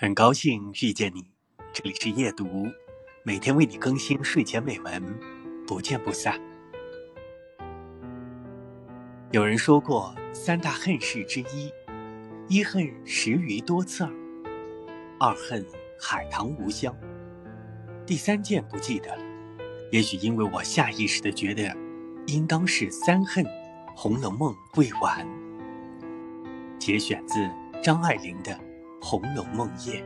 很高兴遇见你，这里是夜读，每天为你更新睡前美文，不见不散。有人说过三大恨事之一：一恨食鱼多刺儿，二恨海棠无香，第三件不记得了。也许因为我下意识的觉得，应当是三恨《红楼梦》未完。节选自张爱玲的《红楼梦夜》。